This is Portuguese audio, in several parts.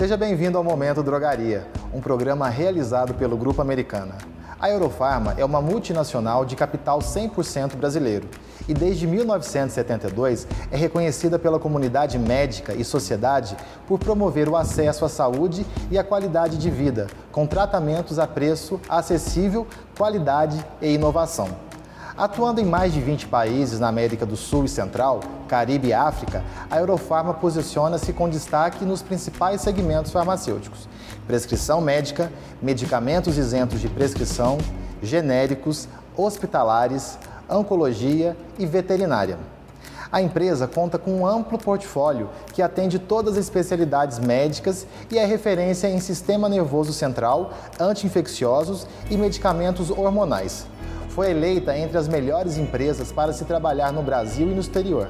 Seja bem-vindo ao Momento Drogaria, um programa realizado pelo Grupo Americana. A Eurofarma é uma multinacional de capital 100% brasileiro e desde 1972 é reconhecida pela comunidade médica e sociedade por promover o acesso à saúde e à qualidade de vida, com tratamentos a preço acessível, qualidade e inovação. Atuando em mais de 20 países na América do Sul e Central, Caribe e África, a Eurofarma posiciona-se com destaque nos principais segmentos farmacêuticos: prescrição médica, medicamentos isentos de prescrição, genéricos, hospitalares, oncologia e veterinária. A empresa conta com um amplo portfólio que atende todas as especialidades médicas e é referência em sistema nervoso central, anti-infecciosos e medicamentos hormonais foi eleita entre as melhores empresas para se trabalhar no Brasil e no exterior.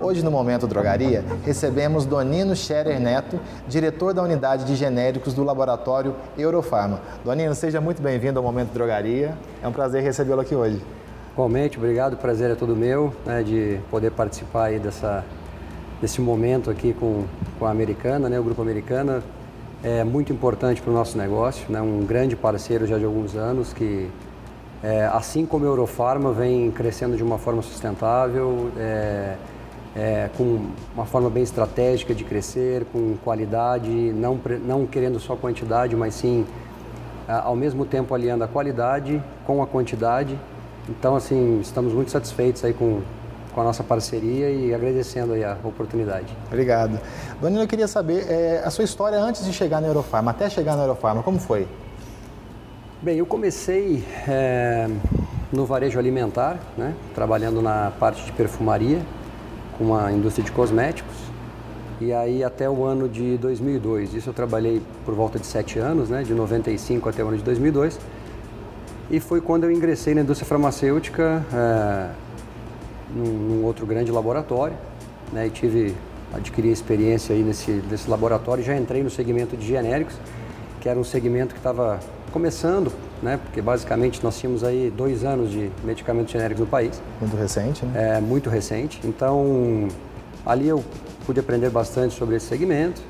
Hoje, no Momento Drogaria, recebemos Donino Scherer Neto, diretor da unidade de genéricos do laboratório Eurofarma. Donino, seja muito bem-vindo ao Momento Drogaria. É um prazer recebê-lo aqui hoje. Igualmente, obrigado. O prazer é todo meu né, de poder participar aí dessa desse momento aqui com, com a Americana, né, o Grupo Americana. É muito importante para o nosso negócio, né, um grande parceiro já de alguns anos que, é, assim como a Eurofarma, vem crescendo de uma forma sustentável, é, é, com uma forma bem estratégica de crescer, com qualidade, não, não querendo só quantidade, mas sim ao mesmo tempo aliando a qualidade com a quantidade. Então, assim, estamos muito satisfeitos aí com, com a nossa parceria e agradecendo a oportunidade. Obrigado. Danilo, eu queria saber é, a sua história antes de chegar na Eurofarma, até chegar na Eurofarma, como foi? Bem, eu comecei é, no varejo alimentar, né, trabalhando na parte de perfumaria, com a indústria de cosméticos. E aí até o ano de 2002, isso eu trabalhei por volta de sete anos, né, de 95 até o ano de 2002. E foi quando eu ingressei na indústria farmacêutica, é, num, num outro grande laboratório, né, e tive adquiri experiência aí nesse, nesse laboratório. Já entrei no segmento de genéricos, que era um segmento que estava começando, né, porque basicamente nós tínhamos aí dois anos de medicamentos genéricos no país. Muito recente, né? É, muito recente. Então, ali eu pude aprender bastante sobre esse segmento.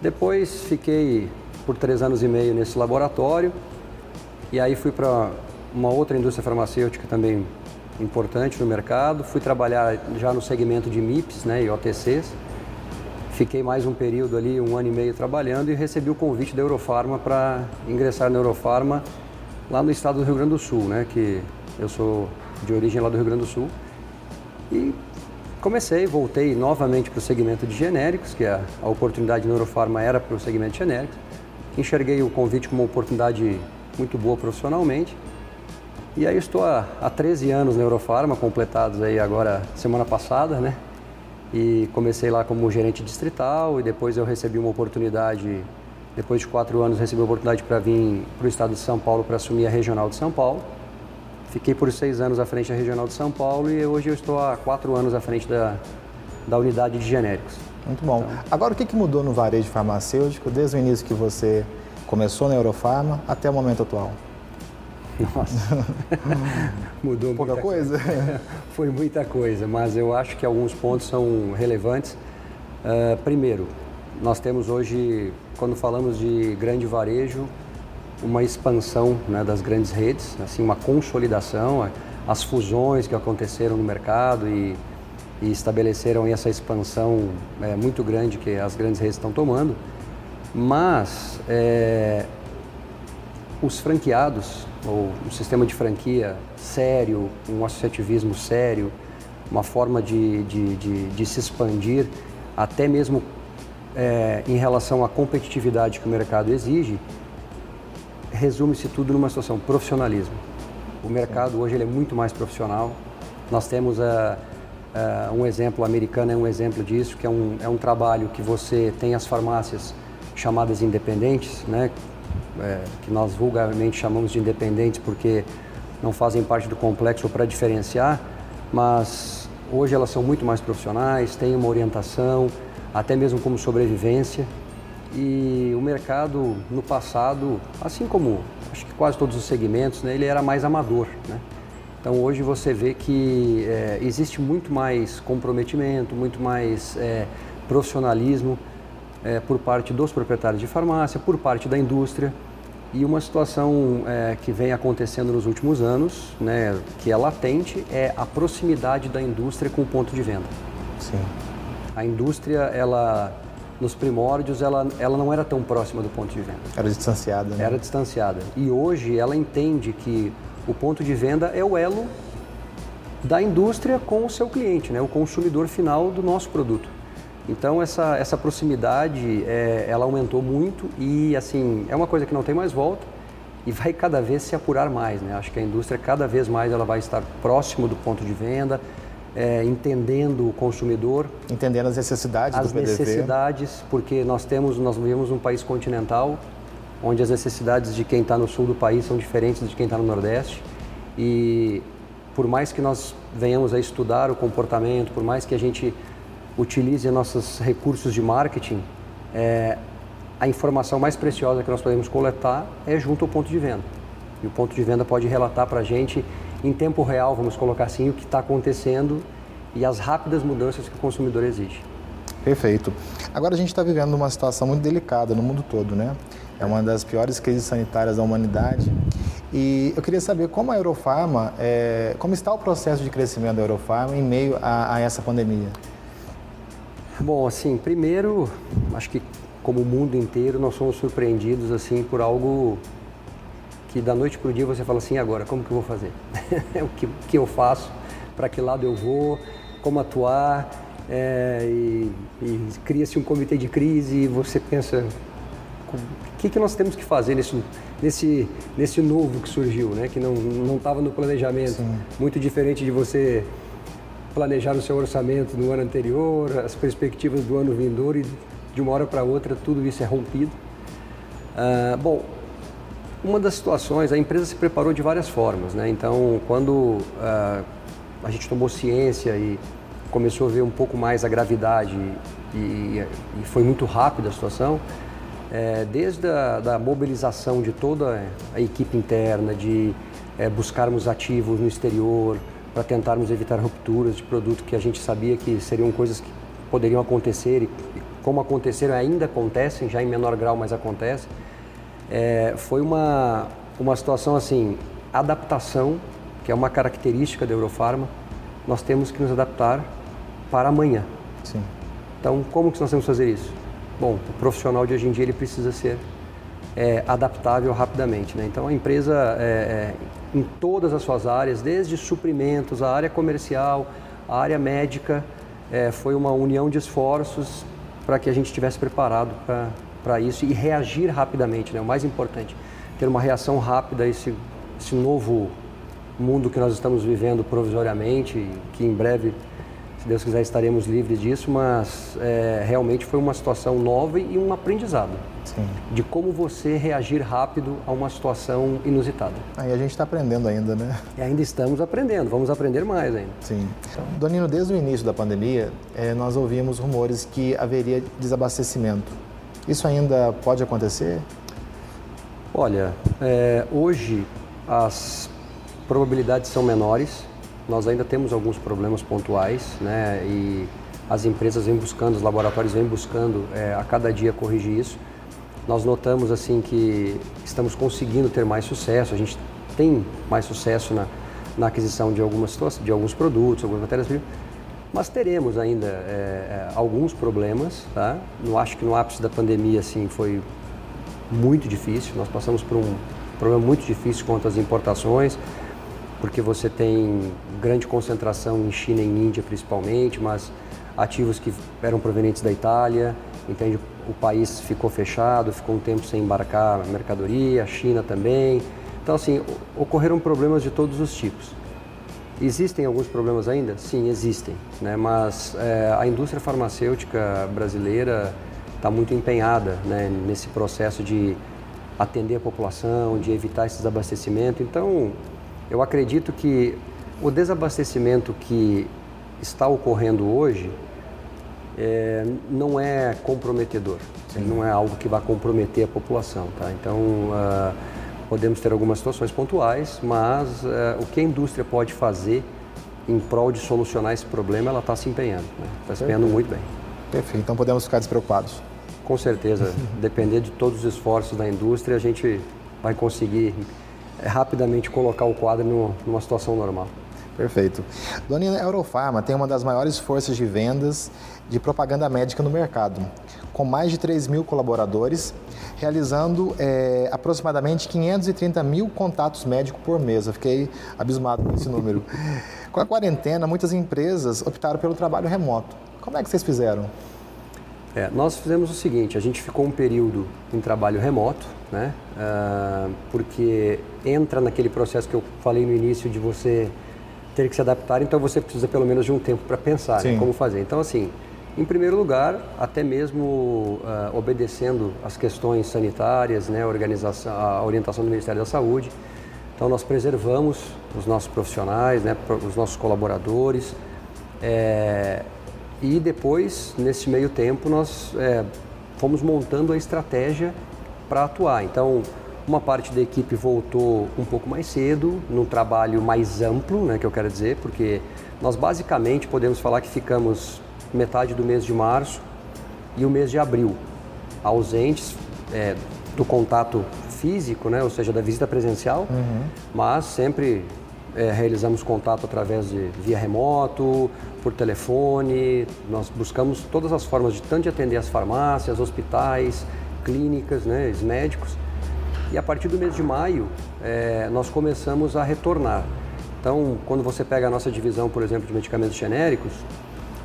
Depois fiquei por três anos e meio nesse laboratório e aí fui para uma outra indústria farmacêutica também importante no mercado. Fui trabalhar já no segmento de MIPS né, e OTCs. Fiquei mais um período ali, um ano e meio trabalhando e recebi o convite da Eurofarma para ingressar na Eurofarma lá no estado do Rio Grande do Sul, né, que eu sou de origem lá do Rio Grande do Sul. E comecei, voltei novamente para o segmento de genéricos, que a, a oportunidade na Eurofarma era para o segmento de genéricos. Enxerguei o convite como uma oportunidade muito boa profissionalmente e aí estou há, há 13 anos na Eurofarma, completados aí agora semana passada, né? E comecei lá como gerente distrital e depois eu recebi uma oportunidade, depois de quatro anos recebi uma oportunidade para vir para o estado de São Paulo para assumir a regional de São Paulo. Fiquei por seis anos à frente da regional de São Paulo e hoje eu estou há quatro anos à frente da, da unidade de genéricos. Muito bom. Então, Agora, o que, que mudou no varejo farmacêutico desde o início que você começou na Eurofarma até o momento atual? Nossa, mudou pouca coisa. coisa. Foi muita coisa, mas eu acho que alguns pontos são relevantes. Uh, primeiro, nós temos hoje, quando falamos de grande varejo, uma expansão né, das grandes redes, assim uma consolidação, as fusões que aconteceram no mercado e, e estabeleceram essa expansão é, muito grande que as grandes redes estão tomando. Mas é, os franqueados, ou um sistema de franquia sério, um associativismo sério, uma forma de, de, de, de se expandir, até mesmo é, em relação à competitividade que o mercado exige, resume-se tudo numa situação profissionalismo. O mercado hoje ele é muito mais profissional. Nós temos uh, uh, um exemplo americano é um exemplo disso, que é um, é um trabalho que você tem as farmácias chamadas independentes, né, é, que nós vulgarmente chamamos de independentes porque não fazem parte do complexo para diferenciar, mas hoje elas são muito mais profissionais, têm uma orientação, até mesmo como sobrevivência. E o mercado no passado, assim como acho que quase todos os segmentos, né, ele era mais amador. Né? Então hoje você vê que é, existe muito mais comprometimento, muito mais é, profissionalismo é, por parte dos proprietários de farmácia, por parte da indústria. E uma situação é, que vem acontecendo nos últimos anos, né, que é latente, é a proximidade da indústria com o ponto de venda. Sim. A indústria, ela nos primórdios, ela, ela não era tão próxima do ponto de venda. Era distanciada, né? Era distanciada. E hoje ela entende que o ponto de venda é o elo da indústria com o seu cliente, né, o consumidor final do nosso produto. Então essa, essa proximidade é, ela aumentou muito e assim é uma coisa que não tem mais volta e vai cada vez se apurar mais. Né? Acho que a indústria cada vez mais ela vai estar próximo do ponto de venda, é, entendendo o consumidor, entendendo as necessidades as do PDV. necessidades, porque nós temos nós vivemos um país continental onde as necessidades de quem está no sul do país são diferentes de quem está no nordeste e por mais que nós venhamos a estudar o comportamento, por mais que a gente utilize nossos recursos de marketing, é, a informação mais preciosa que nós podemos coletar é junto ao ponto de venda. E o ponto de venda pode relatar para a gente em tempo real, vamos colocar assim, o que está acontecendo e as rápidas mudanças que o consumidor exige. Perfeito. Agora a gente está vivendo uma situação muito delicada no mundo todo, né? É uma das piores crises sanitárias da humanidade. E eu queria saber como a Eurofarma, é, como está o processo de crescimento da Eurofarma em meio a, a essa pandemia? Bom, assim, primeiro, acho que como o mundo inteiro, nós somos surpreendidos assim por algo que da noite para o dia você fala assim, agora, como que eu vou fazer? o que, que eu faço? Para que lado eu vou? Como atuar? É, e, e cria-se um comitê de crise e você pensa, o que, que nós temos que fazer nesse, nesse, nesse novo que surgiu, né? que não estava no planejamento. Sim. Muito diferente de você planejar o seu orçamento no ano anterior, as perspectivas do ano vindouro e de uma hora para outra tudo isso é rompido. Ah, bom, uma das situações, a empresa se preparou de várias formas, né? Então, quando ah, a gente tomou ciência e começou a ver um pouco mais a gravidade e, e foi muito rápida a situação, é, desde a da mobilização de toda a equipe interna, de é, buscarmos ativos no exterior, para tentarmos evitar rupturas de produto que a gente sabia que seriam coisas que poderiam acontecer e como aconteceram ainda acontecem, já em menor grau, mas acontece. É, foi uma, uma situação assim, adaptação, que é uma característica da Eurofarma, nós temos que nos adaptar para amanhã. Sim. Então, como que nós temos que fazer isso? Bom, o profissional de hoje em dia ele precisa ser é, adaptável rapidamente. Né? Então, a empresa é, é em todas as suas áreas, desde suprimentos, a área comercial, a área médica, é, foi uma união de esforços para que a gente estivesse preparado para isso e reagir rapidamente, né? o mais importante, ter uma reação rápida a esse, esse novo mundo que nós estamos vivendo provisoriamente, que em breve se Deus quiser, estaremos livres disso, mas é, realmente foi uma situação nova e um aprendizado. Sim. De como você reagir rápido a uma situação inusitada. Aí a gente está aprendendo ainda, né? E ainda estamos aprendendo, vamos aprender mais ainda. Sim. Donino, desde o início da pandemia, é, nós ouvimos rumores que haveria desabastecimento. Isso ainda pode acontecer? Olha, é, hoje as probabilidades são menores, nós ainda temos alguns problemas pontuais, né? E as empresas vêm buscando, os laboratórios vêm buscando é, a cada dia corrigir isso. Nós notamos assim que estamos conseguindo ter mais sucesso. A gente tem mais sucesso na, na aquisição de algumas de alguns produtos, algumas matérias-primas, mas teremos ainda é, é, alguns problemas, tá? Acho que no ápice da pandemia assim foi muito difícil. Nós passamos por um problema muito difícil quanto às importações porque você tem grande concentração em China e Índia principalmente, mas ativos que eram provenientes da Itália, entende? O país ficou fechado, ficou um tempo sem embarcar mercadoria, a China também. Então, assim, ocorreram problemas de todos os tipos. Existem alguns problemas ainda? Sim, existem, né? mas é, a indústria farmacêutica brasileira está muito empenhada né, nesse processo de atender a população, de evitar esse desabastecimento. Então, eu acredito que o desabastecimento que está ocorrendo hoje é, não é comprometedor, não é algo que vai comprometer a população. Tá? Então, uh, Podemos ter algumas situações pontuais, mas uh, o que a indústria pode fazer em prol de solucionar esse problema, ela está se empenhando. Está né? se empenhando muito bem. Perfeito. Então podemos ficar despreocupados. Com certeza. Depender de todos os esforços da indústria, a gente vai conseguir rapidamente colocar o quadro numa situação normal. Perfeito. Dona Eurofarma tem uma das maiores forças de vendas de propaganda médica no mercado, com mais de 3 mil colaboradores, realizando é, aproximadamente 530 mil contatos médicos por mês. Eu fiquei abismado com esse número. Com a quarentena, muitas empresas optaram pelo trabalho remoto. Como é que vocês fizeram? É, nós fizemos o seguinte, a gente ficou um período em trabalho remoto, né? Uh, porque entra naquele processo que eu falei no início de você ter que se adaptar, então você precisa pelo menos de um tempo para pensar né, como fazer. Então, assim, em primeiro lugar, até mesmo uh, obedecendo as questões sanitárias, né, a, organização, a orientação do Ministério da Saúde. Então, nós preservamos os nossos profissionais, né, os nossos colaboradores. É, e depois, nesse meio tempo, nós é, fomos montando a estratégia para atuar. Então, uma parte da equipe voltou um pouco mais cedo, num trabalho mais amplo, né, que eu quero dizer, porque nós basicamente podemos falar que ficamos metade do mês de março e o mês de abril ausentes é, do contato físico, né, ou seja, da visita presencial, uhum. mas sempre é, realizamos contato através de via remoto, por telefone. Nós buscamos todas as formas de tanto de atender as farmácias, hospitais, clínicas, né, os médicos e a partir do mês de maio, é, nós começamos a retornar. Então, quando você pega a nossa divisão, por exemplo, de medicamentos genéricos,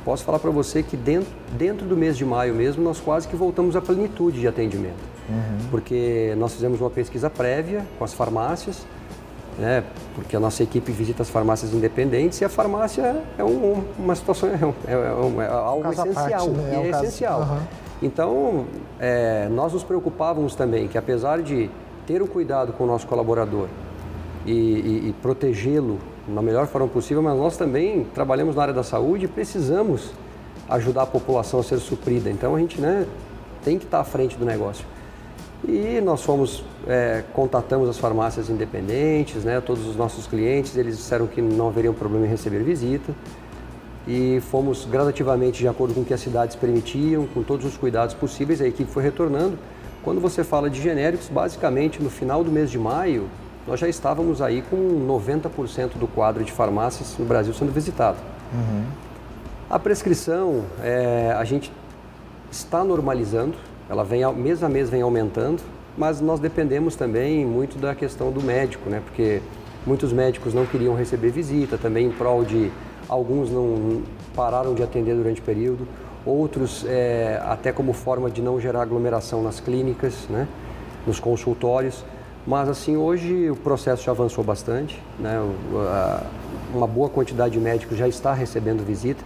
posso falar para você que dentro, dentro do mês de maio mesmo, nós quase que voltamos à plenitude de atendimento. Uhum. Porque nós fizemos uma pesquisa prévia com as farmácias, né, porque a nossa equipe visita as farmácias independentes e a farmácia é um, uma situação, é, um, é, um, é algo essencial, parte, né? é, é essencial. Uhum. Então, é, nós nos preocupávamos também que apesar de ter o cuidado com o nosso colaborador e, e, e protegê-lo da melhor forma possível, mas nós também trabalhamos na área da saúde e precisamos ajudar a população a ser suprida. Então a gente né, tem que estar à frente do negócio. E nós fomos, é, contatamos as farmácias independentes, né, todos os nossos clientes, eles disseram que não haveria um problema em receber visita. E fomos gradativamente de acordo com o que as cidades permitiam, com todos os cuidados possíveis, a equipe foi retornando. Quando você fala de genéricos, basicamente no final do mês de maio, nós já estávamos aí com 90% do quadro de farmácias no Brasil sendo visitado. Uhum. A prescrição, é, a gente está normalizando, ela vem mês a mês vem aumentando, mas nós dependemos também muito da questão do médico, né? Porque muitos médicos não queriam receber visita, também em prol de alguns não pararam de atender durante o período outros é, até como forma de não gerar aglomeração nas clínicas, né, nos consultórios. Mas assim, hoje o processo já avançou bastante, né, uma boa quantidade de médicos já está recebendo visita,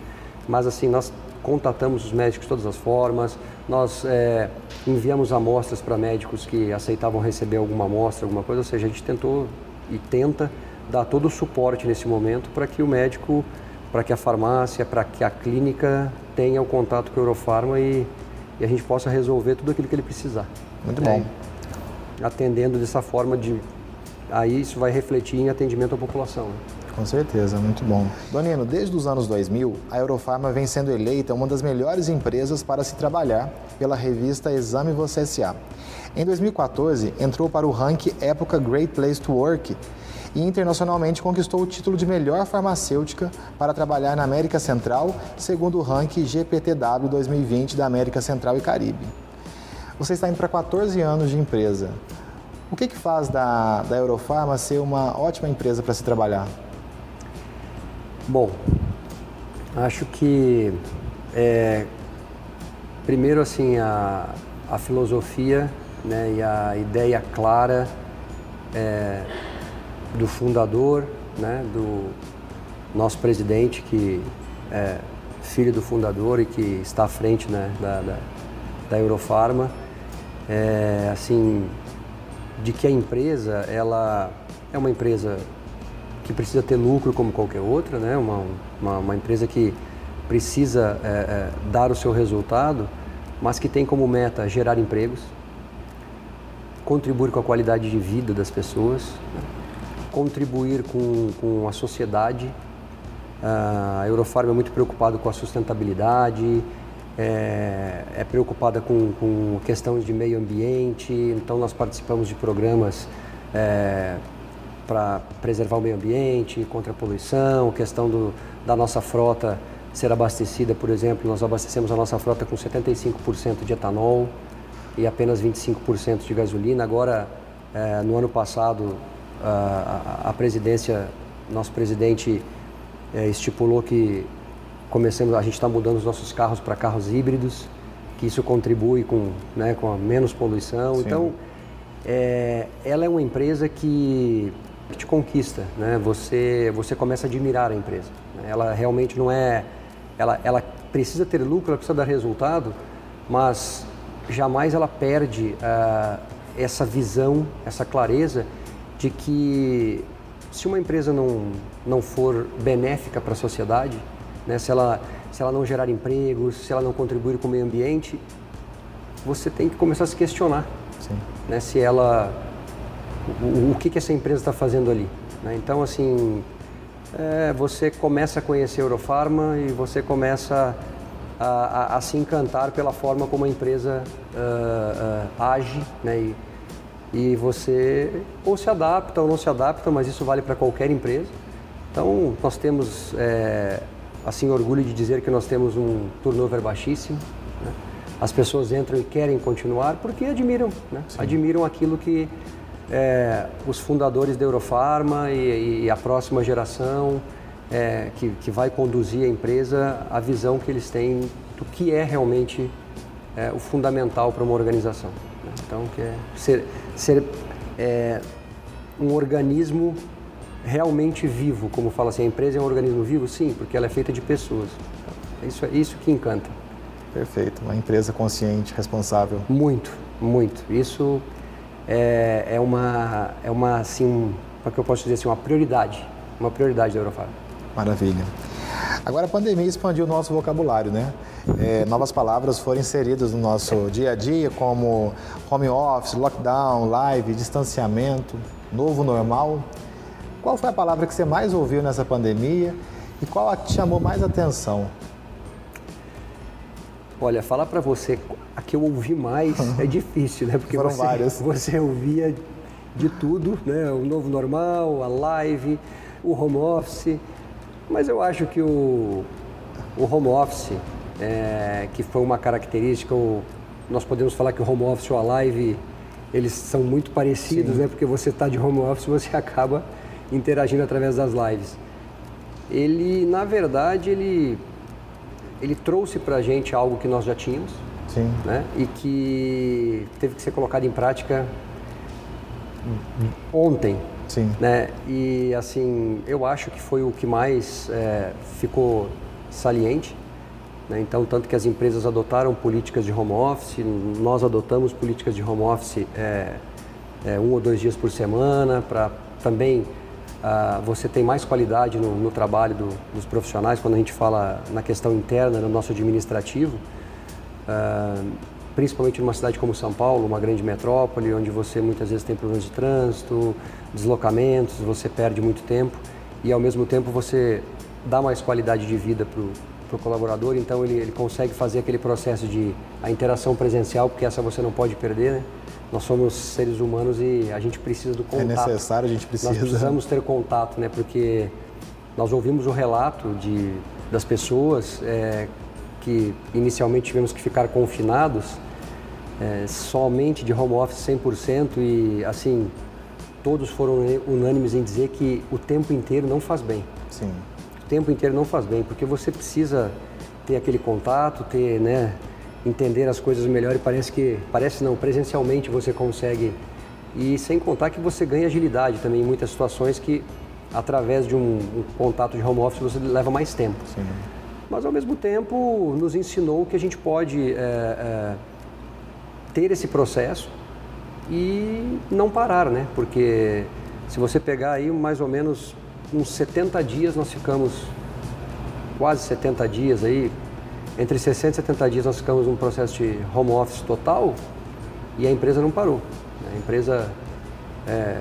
mas assim, nós contatamos os médicos de todas as formas, nós é, enviamos amostras para médicos que aceitavam receber alguma amostra, alguma coisa, ou seja, a gente tentou e tenta dar todo o suporte nesse momento para que o médico para que a farmácia, para que a clínica tenha o contato com a Eurofarma e, e, a gente possa resolver tudo aquilo que ele precisar. Muito bom. É, atendendo dessa forma de. Aí isso vai refletir em atendimento à população. Né? Com certeza, muito bom. Donino, desde os anos 2000, a Eurofarma vem sendo eleita uma das melhores empresas para se trabalhar pela revista Exame Você S.A. Em 2014, entrou para o ranking Época Great Place to Work e internacionalmente conquistou o título de melhor farmacêutica para trabalhar na América Central, segundo o ranking GPTW 2020 da América Central e Caribe. Você está indo para 14 anos de empresa. O que, que faz da, da Eurofarma ser uma ótima empresa para se trabalhar? Bom, acho que é, primeiro assim a, a filosofia né, e a ideia clara é, do fundador, né, do nosso presidente, que é filho do fundador e que está à frente né, da, da, da Eurofarma, é, assim, de que a empresa ela é uma empresa que precisa ter lucro como qualquer outra, né, uma, uma, uma empresa que precisa é, é, dar o seu resultado, mas que tem como meta gerar empregos, contribuir com a qualidade de vida das pessoas, contribuir com, com a sociedade. A Eurofarm é muito preocupada com a sustentabilidade, é, é preocupada com, com questões de meio ambiente, então nós participamos de programas é, para preservar o meio ambiente, contra a poluição, questão do, da nossa frota ser abastecida, por exemplo, nós abastecemos a nossa frota com 75% de etanol e apenas 25% de gasolina. Agora, é, no ano passado, a, a, a presidência, nosso presidente é, estipulou que comecemos, a gente está mudando os nossos carros para carros híbridos, que isso contribui com, né, com a menos poluição. Sim. Então, é, ela é uma empresa que te conquista, né? Você, você começa a admirar a empresa. Ela realmente não é, ela, ela precisa ter lucro, ela precisa dar resultado, mas jamais ela perde uh, essa visão, essa clareza de que se uma empresa não, não for benéfica para a sociedade, né, se, ela, se ela não gerar empregos, se ela não contribuir com o meio ambiente, você tem que começar a se questionar né, se ela, o, o que, que essa empresa está fazendo ali. Né? Então, assim, é, você começa a conhecer a Eurofarma e você começa a, a, a, se encantar pela forma como a empresa uh, uh, age, né? E, e você ou se adapta ou não se adapta, mas isso vale para qualquer empresa. Então, nós temos é, assim orgulho de dizer que nós temos um turnover baixíssimo. Né? As pessoas entram e querem continuar porque admiram, né? admiram aquilo que é, os fundadores da Eurofarma e, e a próxima geração é, que, que, vai conduzir a empresa, a visão que eles têm do que é realmente é, o fundamental para uma organização. Né? Então, que é ser, ser é, um organismo realmente vivo, como fala assim, a empresa é um organismo vivo? Sim, porque ela é feita de pessoas. Isso é isso que encanta. Perfeito, uma empresa consciente, responsável. Muito, muito. Isso é, é uma, é uma assim, como é que eu posso dizer assim, uma prioridade, uma prioridade da Eurofarm. Maravilha. Agora a pandemia expandiu o nosso vocabulário, né? É, novas palavras foram inseridas no nosso dia a dia, como home office, lockdown, live, distanciamento, novo normal. Qual foi a palavra que você mais ouviu nessa pandemia e qual a que chamou mais atenção? Olha, falar para você a que eu ouvi mais é difícil, né? Porque Foram você, várias. você ouvia de tudo, né? O novo normal, a live, o home office. Mas eu acho que o, o home office, é, que foi uma característica, o, nós podemos falar que o home office ou a live, eles são muito parecidos, Sim. né? Porque você está de home office, você acaba interagindo através das lives. Ele, na verdade, ele, ele trouxe para a gente algo que nós já tínhamos, Sim. Né? E que teve que ser colocado em prática ontem. Sim. Né? E assim, eu acho que foi o que mais é, ficou saliente. Né? Então, tanto que as empresas adotaram políticas de home office, nós adotamos políticas de home office é, é, um ou dois dias por semana para também Uh, você tem mais qualidade no, no trabalho do, dos profissionais quando a gente fala na questão interna, no nosso administrativo, uh, principalmente numa cidade como São Paulo, uma grande metrópole, onde você muitas vezes tem problemas de trânsito, deslocamentos, você perde muito tempo e ao mesmo tempo você dá mais qualidade de vida para o colaborador, então ele, ele consegue fazer aquele processo de a interação presencial, porque essa você não pode perder, né? Nós somos seres humanos e a gente precisa do contato. É necessário, a gente precisa. Nós precisamos ter contato, né? Porque nós ouvimos o relato de, das pessoas é, que inicialmente tivemos que ficar confinados é, somente de home office 100% e assim todos foram unânimes em dizer que o tempo inteiro não faz bem. Sim. O tempo inteiro não faz bem, porque você precisa ter aquele contato, ter, né, entender as coisas melhor e parece que, parece não, presencialmente você consegue. E sem contar que você ganha agilidade também em muitas situações que através de um, um contato de home office você leva mais tempo. Sim. Mas ao mesmo tempo nos ensinou que a gente pode é, é, ter esse processo e não parar, né? Porque se você pegar aí mais ou menos uns 70 dias nós ficamos quase 70 dias aí entre 60 e 70 dias nós ficamos num processo de home office total e a empresa não parou. A empresa é,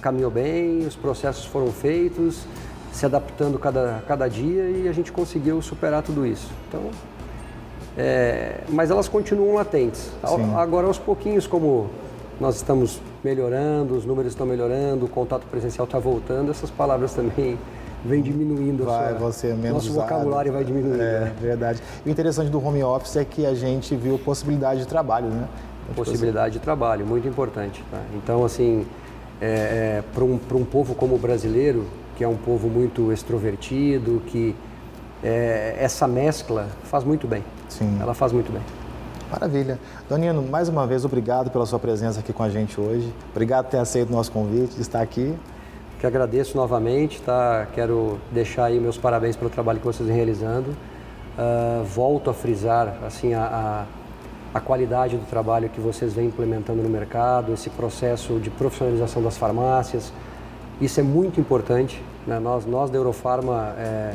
caminhou bem, os processos foram feitos, se adaptando cada, cada dia e a gente conseguiu superar tudo isso. Então, é, mas elas continuam latentes. Sim. Agora, aos pouquinhos, como nós estamos melhorando, os números estão melhorando, o contato presencial está voltando, essas palavras também vem diminuindo. Vai, sua, você menos Nosso usado. vocabulário vai diminuindo. É, né? verdade. E o interessante do home office é que a gente viu possibilidade de trabalho, né? Possibilidade de trabalho, muito importante. Tá? Então, assim, é, é, para um, um povo como o brasileiro, que é um povo muito extrovertido, que é, essa mescla faz muito bem. Sim. Ela faz muito bem. Maravilha. Donino, mais uma vez, obrigado pela sua presença aqui com a gente hoje. Obrigado por ter aceito o nosso convite, de estar aqui. Que agradeço novamente, tá? Quero deixar aí meus parabéns pelo trabalho que vocês vêm realizando. Uh, volto a frisar assim a, a, a, qualidade do trabalho que vocês vêm implementando no mercado, esse processo de profissionalização das farmácias. Isso é muito importante. Né? Nós, nós da Eurofarma é,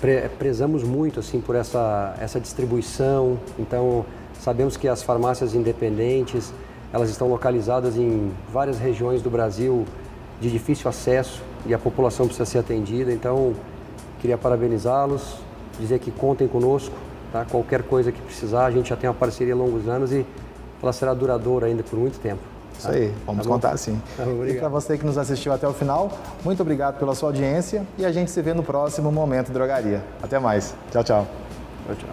pre, prezamos muito assim por essa, essa distribuição. Então Sabemos que as farmácias independentes, elas estão localizadas em várias regiões do Brasil de difícil acesso e a população precisa ser atendida. Então, queria parabenizá-los, dizer que contem conosco, tá? Qualquer coisa que precisar, a gente já tem uma parceria há longos anos e ela será duradoura ainda por muito tempo. Isso aí, vamos tá contar sim. Tá, e para você que nos assistiu até o final, muito obrigado pela sua audiência e a gente se vê no próximo Momento Drogaria. Até mais. Tchau, tchau. Tchau, tchau.